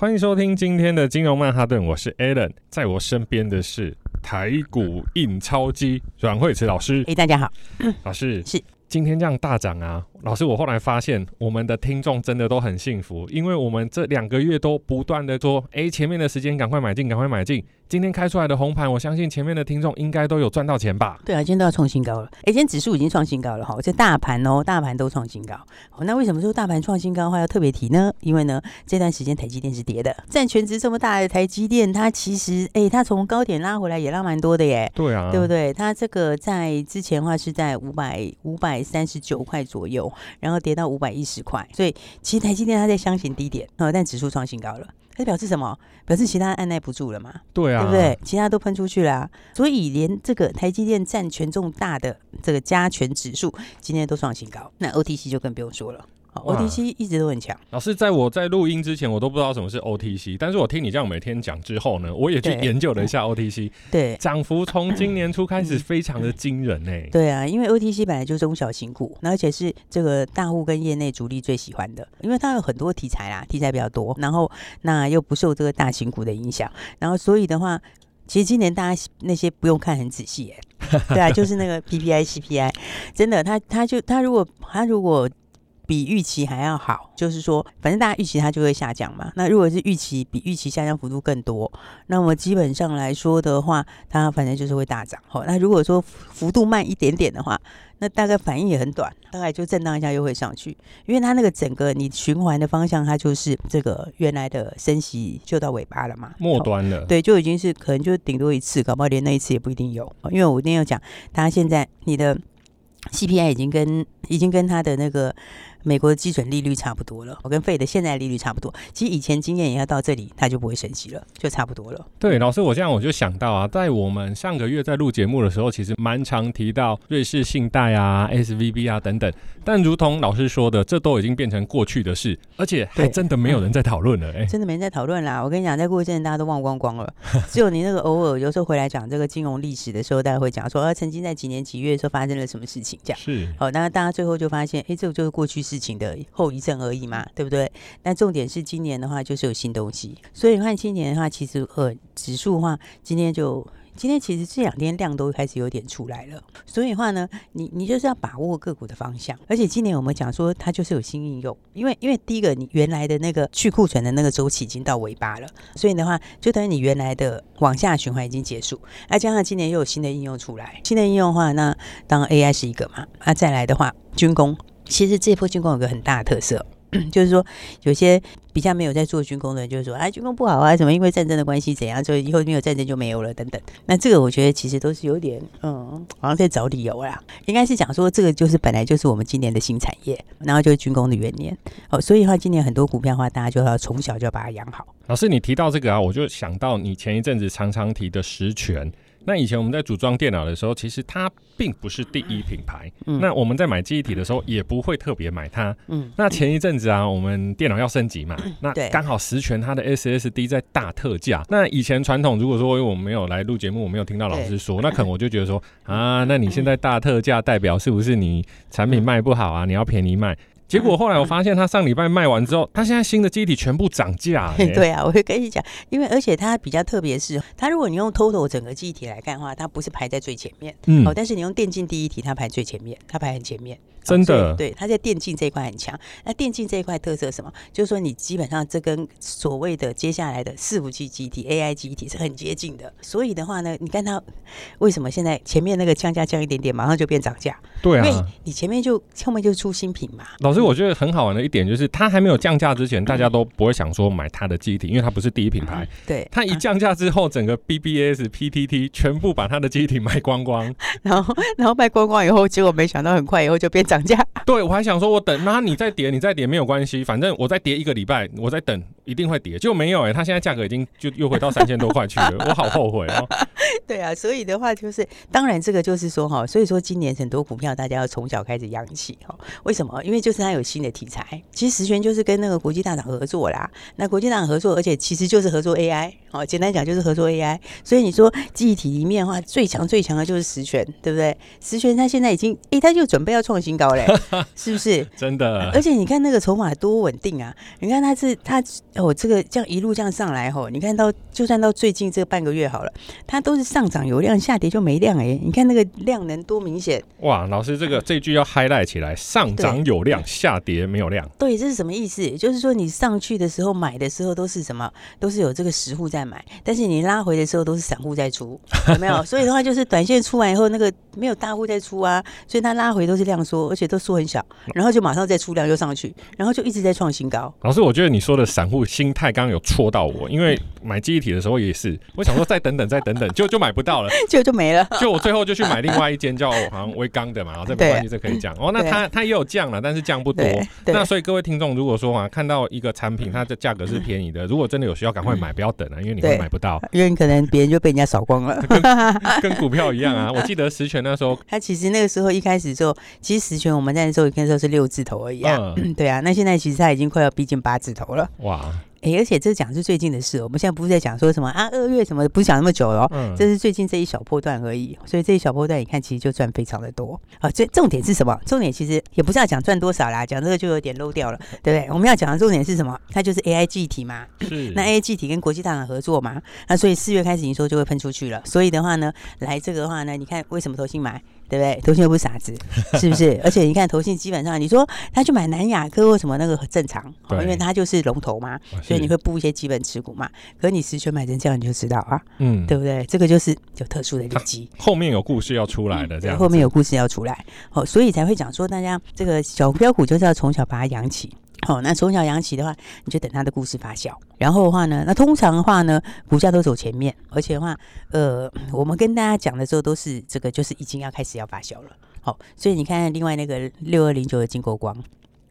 欢迎收听今天的金融曼哈顿，我是 Alan，在我身边的是台股印钞机阮惠慈老师。哎，大家好，老师是。今天这样大涨啊，老师，我后来发现我们的听众真的都很幸福，因为我们这两个月都不断的说，哎，前面的时间赶快买进，赶快买进。今天开出来的红盘，我相信前面的听众应该都有赚到钱吧？对啊，今天都要创新高了。哎，今天指数已经创新高了哈，这大盘哦，大盘都创新高。那为什么说大盘创新高的话要特别提呢？因为呢，这段时间台积电是跌的，占全值这么大的台积电，它其实哎，它从高点拉回来也拉蛮多的耶。对啊，对不对？它这个在之前的话是在五百五百三十九块左右，然后跌到五百一十块，所以其实台积电它在箱型低点啊，但指数创新高了。它表示什么？表示其他按捺不住了嘛？对啊，对不对？其他都喷出去了啊，所以连这个台积电占权重大的这个加权指数今天都创新高，那 OTC 就更不用说了。OTC 一直都很强。老师，在我在录音之前，我都不知道什么是 OTC，但是我听你这样每天讲之后呢，我也去研究了一下 OTC。对，涨幅从今年初开始非常的惊人呢、欸。对啊，因为 OTC 本来就是中小型股，而且是这个大户跟业内主力最喜欢的，因为它有很多题材啦，题材比较多，然后那又不受这个大型股的影响，然后所以的话，其实今年大家那些不用看很仔细、对啊，就是那个 PPI、CPI，真的，他他就他如果他如果。比预期还要好，就是说，反正大家预期它就会下降嘛。那如果是预期比预期下降幅度更多，那么基本上来说的话，它反正就是会大涨。好，那如果说幅度慢一点点的话，那大概反应也很短，大概就震荡一下又会上去，因为它那个整个你循环的方向，它就是这个原来的升息就到尾巴了嘛，末端了。对，就已经是可能就顶多一次，搞不好连那一次也不一定有。因为我一定要讲，它现在你的 CPI 已经跟已经跟它的那个。美国的基准利率差不多了，我跟费的现在利率差不多。其实以前经验也要到这里，它就不会升息了，就差不多了。对，老师，我这样我就想到啊，在我们上个月在录节目的时候，其实蛮常提到瑞士信贷啊、SVB 啊等等。但如同老师说的，这都已经变成过去的事，而且还真的没有人在讨论了。哎，真的没人在讨论啦。我跟你讲，在过一阵大家都忘光光了，只有你那个偶尔有时候回来讲这个金融历史的时候，大家会讲说，啊，曾经在几年几月的时候发生了什么事情，这样是。好，那大家最后就发现，哎，这个就是过去事情的后。遗症而已嘛，对不对？但重点是今年的话，就是有新东西。所以你看今年的话，其实呃指数的话，今天就今天其实这两天量都开始有点出来了。所以的话呢，你你就是要把握个股的方向。而且今年我们讲说，它就是有新应用，因为因为第一个，你原来的那个去库存的那个周期已经到尾巴了，所以的话，就等于你原来的往下循环已经结束。那加上今年又有新的应用出来，新的应用的话，那当然 AI 是一个嘛。那再来的话，军工。其实这波军工有个很大的特色，就是说有些比较没有在做军工的人，就是说啊军工不好啊，什么因为战争的关系怎样，所以以后没有战争就没有了等等。那这个我觉得其实都是有点嗯，好像在找理由啦。应该是讲说这个就是本来就是我们今年的新产业，然后就是军工的元年哦，所以的话今年很多股票的话，大家就要从小就要把它养好。老师，你提到这个啊，我就想到你前一阵子常常提的十权。那以前我们在组装电脑的时候，其实它并不是第一品牌。嗯，那我们在买记忆体的时候，也不会特别买它。嗯，那前一阵子啊，我们电脑要升级嘛，那刚好十全它的 SSD 在大特价。那以前传统如果说我们没有来录节目，我没有听到老师说，那可能我就觉得说啊，那你现在大特价代表是不是你产品卖不好啊？你要便宜卖？结果后来我发现，他上礼拜卖完之后，他现在新的机体全部涨价。对啊，我会跟你讲，因为而且它比较特别是，它如果你用 Total 整个机体来看的话，它不是排在最前面。嗯。哦，但是你用电竞第一体，它排最前面，它排很前面。真的。对，它在电竞这一块很强。那电竞这一块特色什么？就是说你基本上这跟所谓的接下来的伺服器机体、AI 机体是很接近的。所以的话呢，你看它为什么现在前面那个降价降一点点，马上就变涨价？对啊。因为你前面就后面就出新品嘛。老师。我觉得很好玩的一点就是，它还没有降价之前，大家都不会想说买它的机体，因为它不是第一品牌。对，它一降价之后，整个 BBS、PTT 全部把它的机体卖光光，然后然后卖光光以后，结果没想到很快以后就变涨涨价。对，我还想说，我等，那你再跌，你再跌没有关系，反正我再跌一个礼拜，我再等，一定会跌。就没有哎、欸，它现在价格已经就又回到三千多块去了，我好后悔哦。对啊，所以的话就是，当然这个就是说哈，所以说今年很多股票大家要从小开始养起哈。为什么？因为就是它有新的题材。其实十銓就是跟那个国际大厂合作啦。那国际大厂合作，而且其实就是合作 AI 哦。简单讲就是合作 AI。所以你说记忆体里面的话，最强最强的就是十銓，对不对？十銓它现在已经，哎，它就准备要创新高嘞，是不是？真的。而且你看那个筹码多稳定啊！你看它是它哦，这个这样一路这样上来吼，你看到就算到最近这半个月好了，它都是上涨有量，下跌就没量哎。你看那个量能多明显哇！老师，这个这句要 highlight 起来，上涨有量，下跌没有量。对，这是什么意思？就是说你上去的时候买的时候都是什么？都是有这个实户在买，但是你拉回的时候都是散户在出，有没有？所以的话就是短线出完以后，那个没有大户在出啊，所以它拉回都是量缩，而且都缩很小，然后就马上再出量又上去，然后就一直在创新高。老师，我觉得你说的散户心态刚刚有戳到我，因为买记忆体的时候也是，我想说再等等再等等，就就买不到了，就就没了。就我最后就去买另外一间叫好像威刚的嘛，然后这没关系，这可以讲哦。那它它也有降了，但是降不多。那所以各位听众，如果说啊看到一个产品它的价格是便宜的，如果真的有需要，赶快买，不要等啊，因为你会买不到，因为你可能别人就被人家扫光了，跟股票一样啊。我记得十銓那时候，它其实那个时候一开始就，其实十銓我们在那时候一开始是六字头而已啊。对啊，那现在其实它已经快要逼近八字头了。哇！哎、欸，而且这讲是最近的事，我们现在不是在讲说什么啊二月什么，不是讲那么久了，嗯，这是最近这一小波段而已，所以这一小波段你看其实就赚非常的多啊。最重点是什么？重点其实也不是要讲赚多少啦，讲这个就有点漏掉了，对不对？我们要讲的重点是什么？它就是 AI 记忆体嘛，是 那 AI 记忆体跟国际大厂合作嘛，那所以四月开始营收就会喷出去了。所以的话呢，来这个的话呢，你看为什么投信买？对不对？投信又不是傻子，是不是？而且你看投信基本上，你说他去买南亚科或什么那个很正常，因为他就是龙头嘛，所以你会布一些基本持股嘛。可是你十銓买成这样，你就知道啊，嗯，对不对？这个就是有特殊的利基，后面有故事要出来的，这样后面有故事要出来，哦，所以才会讲说大家这个小标股就是要从小把它养起。好、哦，那从小养起的话，你就等它的故事发酵。然后的话呢，那通常的话呢，股价都走前面，而且的话，呃，我们跟大家讲的时候都是这个，就是已经要开始要发酵了。好、哦，所以你看另外那个六二零九的经国光，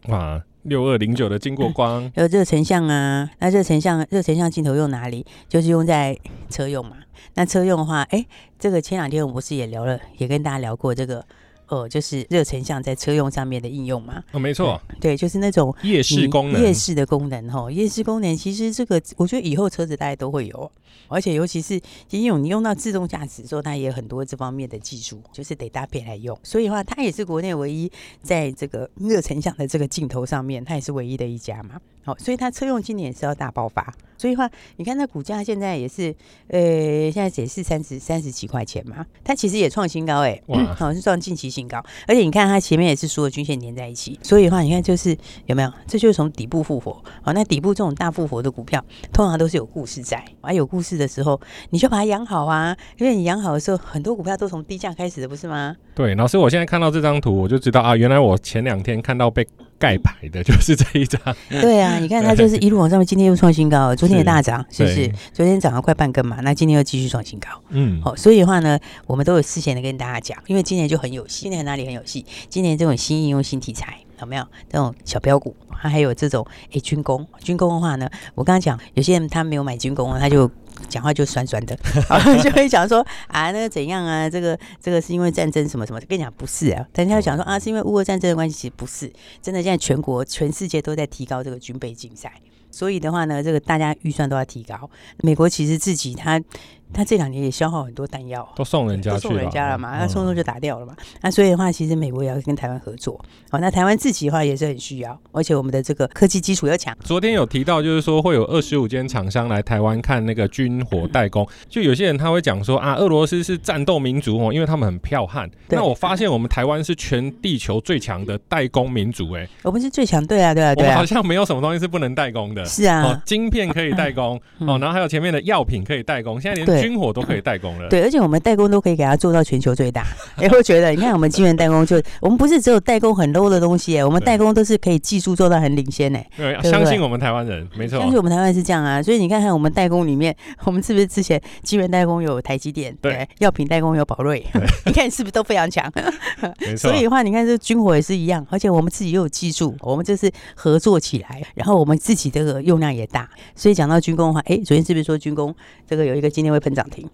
哇，六二零九的经国光，有热成像啊，那热成像热成像镜头用哪里？就是用在车用嘛。那车用的话，哎，这个前两天我们不是也聊了，也跟大家聊过这个。哦，就是热成像在车用上面的应用嘛。哦，没错，对，就是那种夜视功能，夜视的功能哈，夜视功能其实这个我觉得以后车子大家都会有，而且尤其是应用你用到自动驾驶的时候，它也有很多这方面的技术，就是得搭配来用。所以的话，它也是国内唯一在这个热成像的这个镜头上面，它也是唯一的一家嘛。好，所以它车用今年也是要大爆发。所以的话，你看它股价现在也是，呃，现在也是三十三十几块钱嘛，它其实也创新高哎、欸，哇，好像是创近期新高。而且你看它前面也是所有均线连在一起，所以的话，你看就是有没有？这就是从底部复活。好，那底部这种大复活的股票，通常都是有故事在。啊有故事的时候，你就把它养好啊，因为你养好的时候，很多股票都从低价开始的，不是吗？对，老师，我现在看到这张图，我就知道啊，原来我前两天看到被。盖牌的就是这一张，对啊，你看它就是一路往上面，今天又创新高，昨天也大涨，是不是？昨天涨了快半根嘛，那今天又继续创新高，嗯，好，所以的话呢，我们都有事先的跟大家讲，因为今年就很有戏，今年哪里很有戏？今年这种新应用、新题材有没有？这种小标股，它还有这种诶军工，军工的话呢，我刚刚讲，有些人他没有买军工，他就。讲话就酸酸的，就会讲说啊，那个怎样啊？这个这个是因为战争什么什么？跟你讲不是啊，人家讲说啊，是因为乌俄战争的关系，其实不是，真的现在全国全世界都在提高这个军备竞赛，所以的话呢，这个大家预算都要提高。美国其实自己他。他这两年也消耗很多弹药，都送人家去送人家了嘛，那送送就打掉了嘛。那所以的话，其实美国也要跟台湾合作。好，那台湾自己的话也是很需要，而且我们的这个科技基础要强。昨天有提到，就是说会有二十五间厂商来台湾看那个军火代工。就有些人他会讲说啊，俄罗斯是战斗民族哦，因为他们很剽悍。那我发现我们台湾是全地球最强的代工民族，哎，我们是最强，对啊，对啊，对啊。我们好像没有什么东西是不能代工的。的，是啊，哦，晶片可以代工、嗯、哦，然后还有前面的药品可以代工，现在连军火都可以代工了。对，而且我们代工都可以给它做到全球最大。哎，会觉得你看我们晶圆代工就，我们不是只有代工很 low 的东西，哎，我们代工都是可以技术做到很领先，哎，对，相信我们台湾人，没错，相信我们台湾是这样啊。所以你看看我们代工里面，我们是不是之前晶圆代工有台积电，对，药品代工有宝瑞，你看是不是都非常强？没错。所以的话，你看这军火也是一样，而且我们自己又有技术，我们这是合作起来，然后我们自己这个用量也大。所以讲到军工的话，哎，昨天是不是说军工这个有一个今天会喷涨停？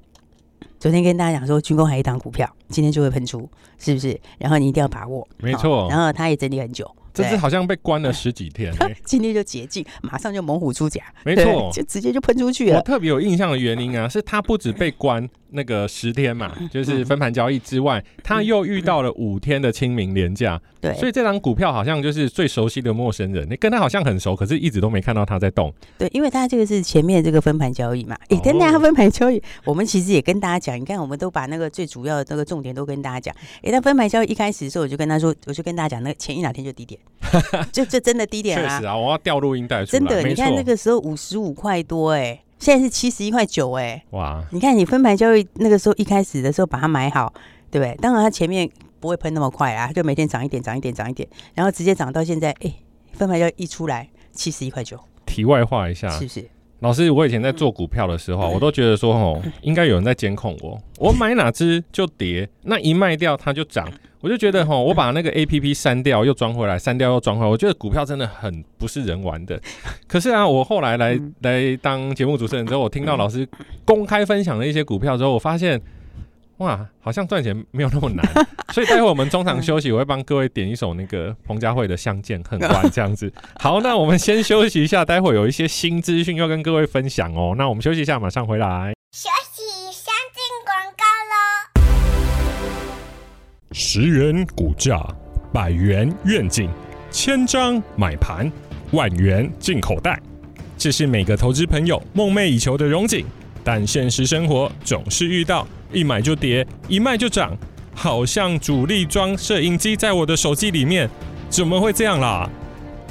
昨天跟大家讲说军工还有一档股票，今天就会喷出，是不是？然后你一定要把握，没错。然后它也整理很久。这次好像被关了十几天，今天就解禁，马上就猛虎出闸，没错，就直接就喷出去了。我特别有印象的原因啊，是他不止被关那个十天嘛，就是分盘交易之外，他又遇到了五天的清明连假，对，所以这张股票好像就是最熟悉的陌生人，你跟他好像很熟，可是一直都没看到他在动。对，因为他这个是前面这个分盘交易嘛，哎，跟大家分盘交易，我们其实也跟大家讲，你看我们都把那个最主要的那个重点都跟大家讲。哎，那分盘交易一开始的时候，我就跟他说，我就跟大家讲，那前一两天就低点，就。这真的低点啊！确实啊，我要调录音带出来。真的，你看那个时候五十五块多哎、欸，现在是七十一块九哎。哇！你看你分盘交易那个时候一开始的时候把它买好，对不对？当然它前面不会喷那么快啊，就每天涨一点，涨一点，涨一点，然后直接涨到现在，哎，分盘交易一出来七十一块九。题外话一下，是不是？老师，我以前在做股票的时候，我都觉得说哦，应该有人在监控我。我买哪只就跌，那一卖掉它就涨。我就觉得哦，我把那个 APP 删掉又装回来，删掉又装回来，我觉得股票真的很不是人玩的。可是啊，我后来来来当节目主持人之后，我听到老师公开分享了一些股票之后，我发现哇，好像赚钱没有那么难。所以待会我们中场休息，我会帮各位点一首那个彭佳慧的《相见恨晚》这样子。好，那我们先休息一下，待会有一些新资讯要跟各位分享哦。那我们休息一下，马上回来。休息，相进广告喽十元股价，百元愿景，千张买盘，万元进口袋，这是每个投资朋友梦寐以求的荣景。但现实生活总是遇到一买就跌，一卖就涨，好像主力装摄影机在我的手机里面，怎么会这样啦？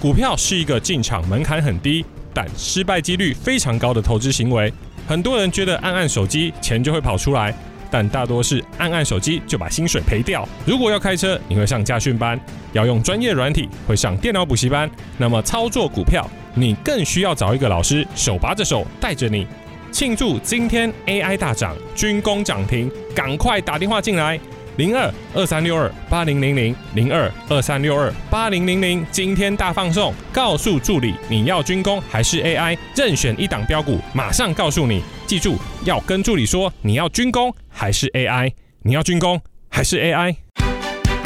股票是一个进场门槛很低，但失败几率非常高的投资行为。很多人觉得按按手机，钱就会跑出来。但大多是按按手机就把薪水赔掉。如果要开车，你会上驾训班；要用专业软体，会上电脑补习班。那么操作股票，你更需要找一个老师手把着手带着你。庆祝今天 AI 大涨，军工涨停，赶快打电话进来。零二二三六二八零零零零二二三六二八零零零，今天大放送，告诉助理你要军工还是 AI，任选一档标股，马上告诉你。记住要跟助理说你要军工还是 AI，你要军工还是 AI。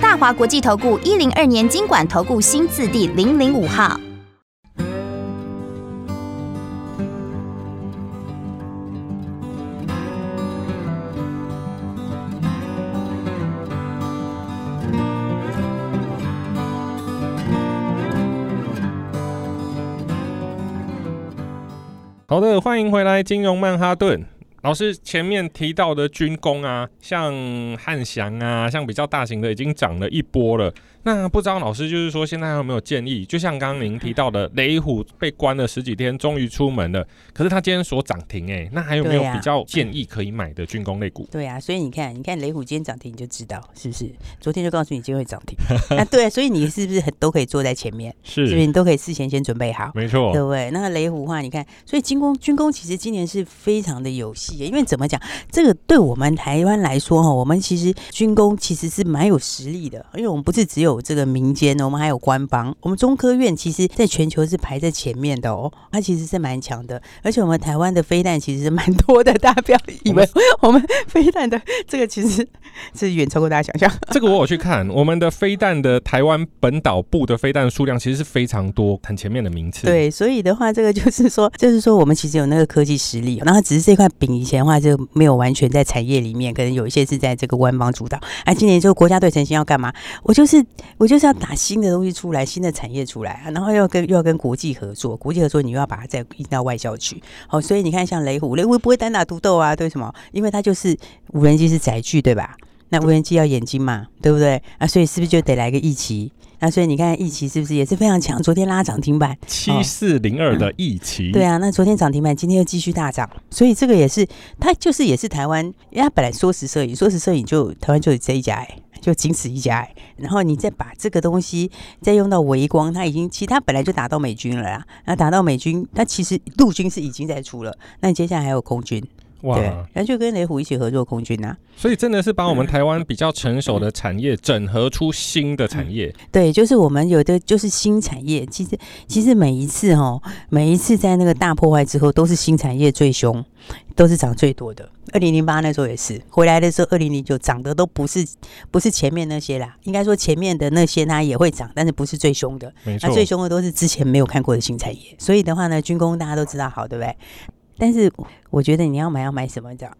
大华国际投顾一零二年金管投顾新字第零零五号。好的，欢迎回来，金融曼哈顿。老师前面提到的军工啊，像汉翔啊，像比较大型的，已经涨了一波了。那不知道老师就是说，现在有没有建议？就像刚刚您提到的，雷虎被关了十几天，终于出门了。可是他今天说涨停，哎，那还有没有比较建议可以买的军工类股？对啊，所以你看，你看雷虎今天涨停，你就知道是不是？昨天就告诉你今天会涨停。那 对啊，所以你是不是很都可以坐在前面？是，是不是你都可以事前先准备好？没错，对不对？那个雷虎的话，你看，所以军工军工其实今年是非常的有戏，因为怎么讲？这个对我们台湾来说哈，我们其实军工其实是蛮有实力的，因为我们不是只有这个民间。我们还有官方，我们中科院其实在全球是排在前面的哦，它其实是蛮强的，而且我们台湾的飞弹其实是蛮多的，大家不要以为我们飞弹的这个其实是远超过大家想象。这个我有去看，我们的飞弹的台湾本岛部的飞弹数量其实是非常多，很前面的名次。对，所以的话，这个就是说，就是说我们其实有那个科技实力，然后只是这块饼以前的话就没有完全在产业里面，可能有一些是在这个官方主导。啊，今年就国家队成型要干嘛？我就是我就是要打。新的东西出来，新的产业出来，然后又要跟又要跟国际合作，国际合作你又要把它再引到外销去。好，所以你看，像雷虎，雷虎不会单打独斗啊？对什么？因为它就是无人机是载具，对吧？那无人机要眼睛嘛，对不对？啊，所以是不是就得来个一奇？那所以你看一奇是不是也是非常强？昨天拉涨停板七四零二的一奇，对啊，那昨天涨停板，今天又继续大涨，所以这个也是它就是也是台湾，因为它本来缩时摄影，缩时摄影就台湾就有这一家哎。就仅此一家，然后你再把这个东西再用到微光，它已经其他本来就打到美军了啦，那打到美军，它其实陆军是已经在出了，那你接下来还有空军，哇，对，然后就跟雷虎一起合作空军啊，所以真的是把我们台湾比较成熟的产业整合出新的产业，对，就是我们有的就是新产业，其实其实每一次哈，每一次在那个大破坏之后，都是新产业最凶，都是涨最多的。二零零八那时候也是回来的时候，二零零九涨的都不是不是前面那些啦，应该说前面的那些它也会涨，但是不是最凶的。没错，那最凶的都是之前没有看过的新产业。所以的话呢，军工大家都知道好，对不对？但是我觉得你要买要买什么？这样，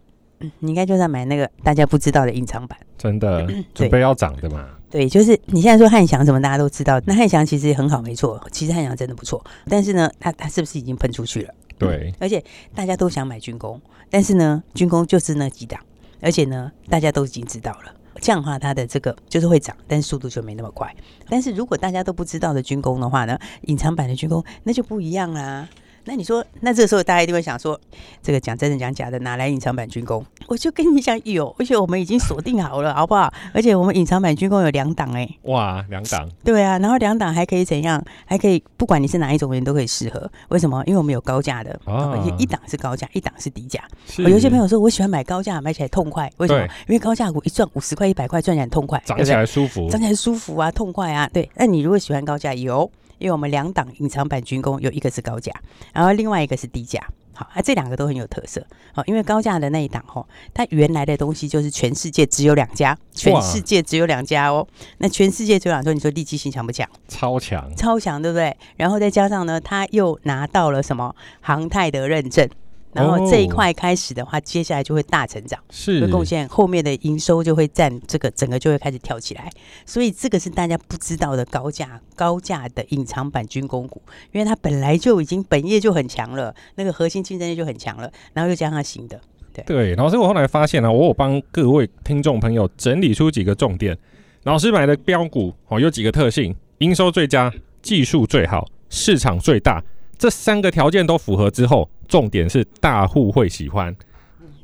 你应该就是要买那个大家不知道的隐藏版。真的，准备要涨的嘛？对，就是你现在说汉翔什么大家都知道，那汉翔其实很好，没错，其实汉翔真的不错。但是呢，它它是不是已经喷出去了？对，而且大家都想买军工，但是呢，军工就是那几档，而且呢，大家都已经知道了，这样的话它的这个就是会涨，但是速度就没那么快。但是如果大家都不知道的军工的话呢，隐藏版的军工那就不一样啦。那你说，那这个时候大家一定会想说，这个讲真的讲假的，哪来隐藏版军工？我就跟你讲有，而且我们已经锁定好了，好不好？而且我们隐藏版军工有两档哎，哇，两档，对啊，然后两档还可以怎样？还可以，不管你是哪一种人都可以适合。为什么？因为我们有高价的，而且一档是高价，一档是低价。我有些朋友说我喜欢买高价，买起来痛快。为什么？因为高价股一赚五十块、一百块，赚起来痛快，涨起来舒服，涨起来舒服啊，痛快啊。对，那你如果喜欢高价，有。因为我们两档隐藏版军工有一个是高价，然后另外一个是低价，好，啊，这两个都很有特色，好，因为高价的那一档吼，它原来的东西就是全世界只有两家，全世界只有两家哦，那全世界只有两家，你说利基性强不强？超强强，超强，对不对？然后再加上呢，他又拿到了什么航太的认证。然后这一块开始的话，接下来就会大成长，是会贡献后面的营收就会占这个整个就会开始跳起来，所以这个是大家不知道的高价高价的隐藏版军工股，因为它本来就已经本业就很强了，那个核心竞争力就很强了，然后又加上新的，对对。老师，我后来发现呢、啊，我有帮各位听众朋友整理出几个重点，老师买的标股哦有几个特性：营收最佳、技术最好、市场最大。这三个条件都符合之后，重点是大户会喜欢。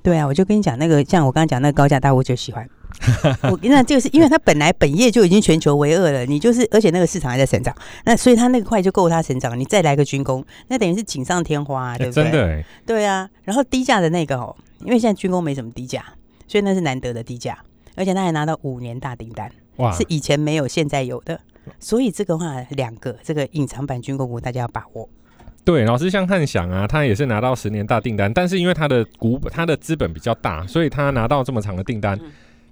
对啊，我就跟你讲，那个像我刚刚讲那个高价大户就喜欢。我那这个是因为它本来本业就已经全球唯二了，你就是而且那个市场还在成长，那所以它那个块就够它成长。你再来个军工，那等于是锦上添花，啊，对不对？欸、真的、欸。对啊，然后低价的那个哦，因为现在军工没什么低价，所以那是难得的低价，而且他还拿到五年大订单，哇，是以前没有现在有的。所以这个话两个这个隐藏版军工股大家要把握。对，老师像汉翔啊，他也是拿到十年大订单，但是因为他的股他的资本比较大，所以他拿到这么长的订单，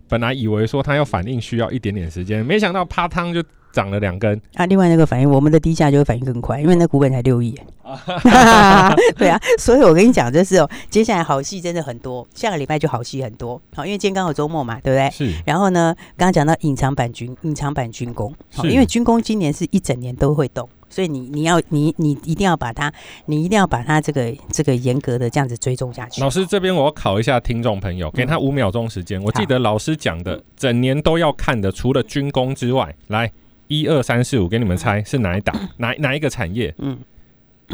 本来以为说他要反应需要一点点时间，没想到啪汤就涨了两根。啊，另外那个反应，我们的低价就会反应更快，因为那股本才六亿。对啊，所以我跟你讲，就是哦，接下来好戏真的很多，下个礼拜就好戏很多。好，因为今天刚好周末嘛，对不对？是。然后呢，刚刚讲到隐藏版军，隐藏版军工，好，因为军工今年是一整年都会动。所以你你要你你一定要把它，你一定要把它这个这个严格的这样子追踪下去。老师这边我要考一下听众朋友，给他五秒钟时间。我记得老师讲的整年都要看的，除了军工之外，来一二三四五，给你们猜是哪一档，哪哪一个产业？嗯，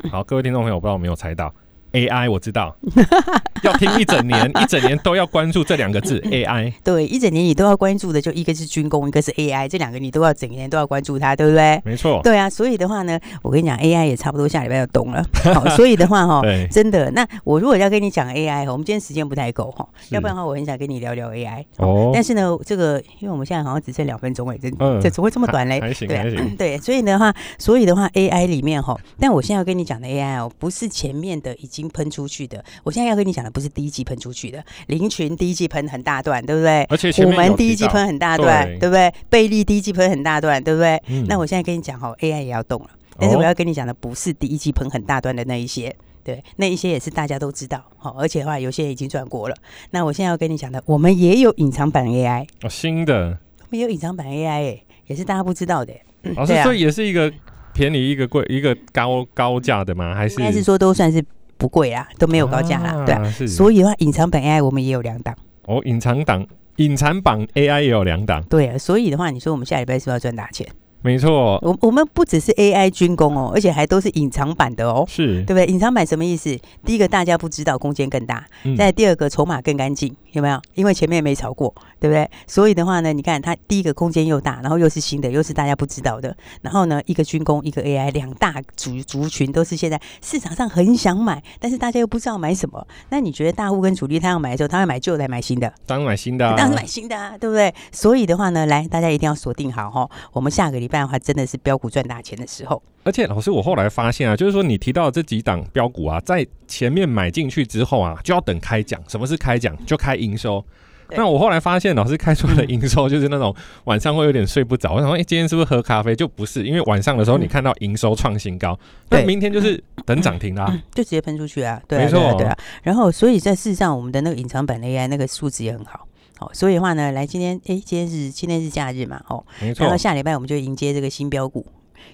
好，各位听众朋友，我不知道有没有猜到。AI 我知道，要听一整年，一整年都要关注这两个字 AI。对，一整年你都要关注的，就一个是军工，一个是 AI，这两个你都要整年都要关注它，对不对？没错。对啊，所以的话呢，我跟你讲，AI 也差不多下礼拜要懂了。好，所以的话哈，真的，那我如果要跟你讲 AI，我们今天时间不太够哈，要不然的话，我很想跟你聊聊 AI。哦。但是呢，这个因为我们现在好像只剩两分钟哎，这这怎么会这么短嘞？还行，还行。对，所以的话，所以的话，AI 里面哈，但我现在要跟你讲的 AI 哦，不是前面的已经喷出去的。我现在要跟你讲的不是第一季喷出去的，林群第一季喷很大段，对不对？而且虎门第一季喷很大段，对，对不对？贝利第一季喷很大段，对不对？嗯、那我现在跟你讲哈，AI 也要动了，但是我要跟你讲的不是第一季喷很大段的那一些，对，那一些也是大家都知道，好，而且的话有些人已经转过了。那我现在要跟你讲的，我们也有隐藏版 AI 哦，新的，我们有隐藏版 AI 哎，也是大家不知道的。老师，这也是一个便宜一个贵一个高高价的吗？还是应该是说都算是。不贵啊，都没有高价啦，啊对啊，是所以的话，隐藏版 AI 我们也有两档。哦，隐藏档、隐藏版 AI 也有两档，对啊，所以的话，你说我们下礼拜是不是要赚大钱？没错，我我们不只是 AI 军工哦，而且还都是隐藏版的哦，是对不对？隐藏版什么意思？第一个大家不知道，空间更大；嗯、再第二个筹码更干净，有没有？因为前面没炒过，对不对？所以的话呢，你看它第一个空间又大，然后又是新的，又是大家不知道的。然后呢，一个军工，一个 AI，两大族族群都是现在市场上很想买，但是大家又不知道买什么。那你觉得大户跟主力他要买的时候，他会买旧的还买新的？当然买新的、啊，当然买新的啊，对不对？所以的话呢，来大家一定要锁定好哈，我们下个礼拜的话真的是。标股赚大钱的时候，而且老师，我后来发现啊，就是说你提到这几档标股啊，在前面买进去之后啊，就要等开奖。什么是开奖？就开营收。那我后来发现，老师开出来的营收 就是那种晚上会有点睡不着。我想说，哎、欸，今天是不是喝咖啡？就不是，因为晚上的时候你看到营收创新高，那、嗯、明天就是等涨停啦、啊，就直接喷出去啊。对啊，没错、啊，对啊。然后，所以在事实上，我们的那个隐藏版的 AI 那个数字也很好。好，所以的话呢，来今天，哎、欸，今天是今天是假日嘛，哦，没错。然后下礼拜我们就迎接这个新标股。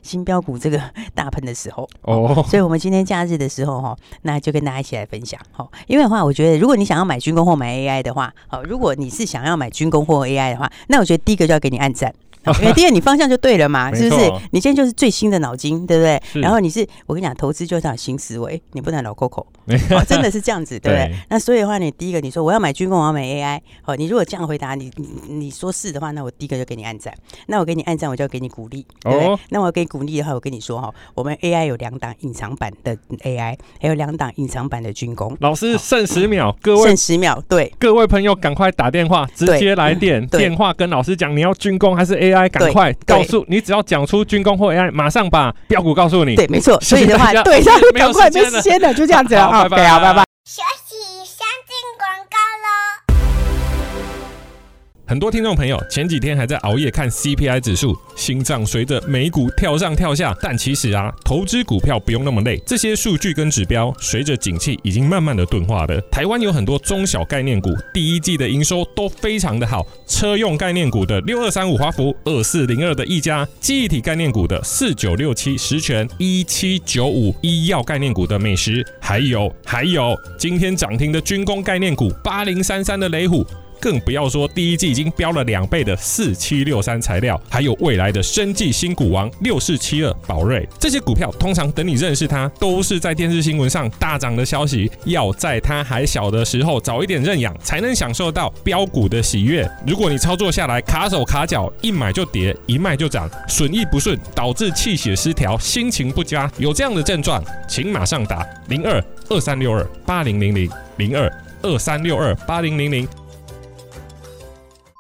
新标股这个 大喷的时候哦，所以我们今天假日的时候哈，那就跟大家一起来分享哈。因为的话，我觉得如果你想要买军工或买 AI 的话，好，如果你是想要买军工或 AI 的话，那我觉得第一个就要给你按赞。因为第二你方向就对了嘛，是不是？你现在就是最新的脑筋，对不对？然后你是我跟你讲，投资就是要新思维，你不能老 Coco，真的是这样子，对不对？那所以的话，你第一个你说我要买军工，我要买 AI，好，你如果这样回答，你你你说是的话，那我第一个就给你按赞。那我给你按赞，我就要给你鼓励，对不对？那我给你鼓励的话，我跟你说哈，我们 AI 有两档隐藏版的 AI，还有两档隐藏版的军工。老师剩十秒，各位剩十秒，对，各位朋友赶快打电话，直接来电，电话跟老师讲你要军工还是 AI，赶快。告诉你，只要讲出军工或 AI，马上把标股告诉你。对，没错。所以的话，对，赶快没时间了，就这样子了啊！好，拜拜。很多听众朋友前几天还在熬夜看 CPI 指数，心脏随着美股跳上跳下。但其实啊，投资股票不用那么累，这些数据跟指标随着景气已经慢慢的钝化了。台湾有很多中小概念股，第一季的营收都非常的好。车用概念股的六二三五华孚，二四零二的毅嘉，记忆体概念股的四九六七十銓，一七九五医药概念股的美食，还有还有今天涨停的军工概念股八零三三的雷虎。更不要说第一季已经飙了两倍的四七六三材料，还有未来的生计新股王六四七二宝瑞，这些股票通常等你认识它，都是在电视新闻上大涨的消息，要在它还小的时候早一点认养，才能享受到飙股的喜悦。如果你操作下来卡手卡脚，一买就跌，一卖就涨，损益不顺，导致气血失调，心情不佳，有这样的症状，请马上打零二二三六二八零零零零二二三六二八零零零。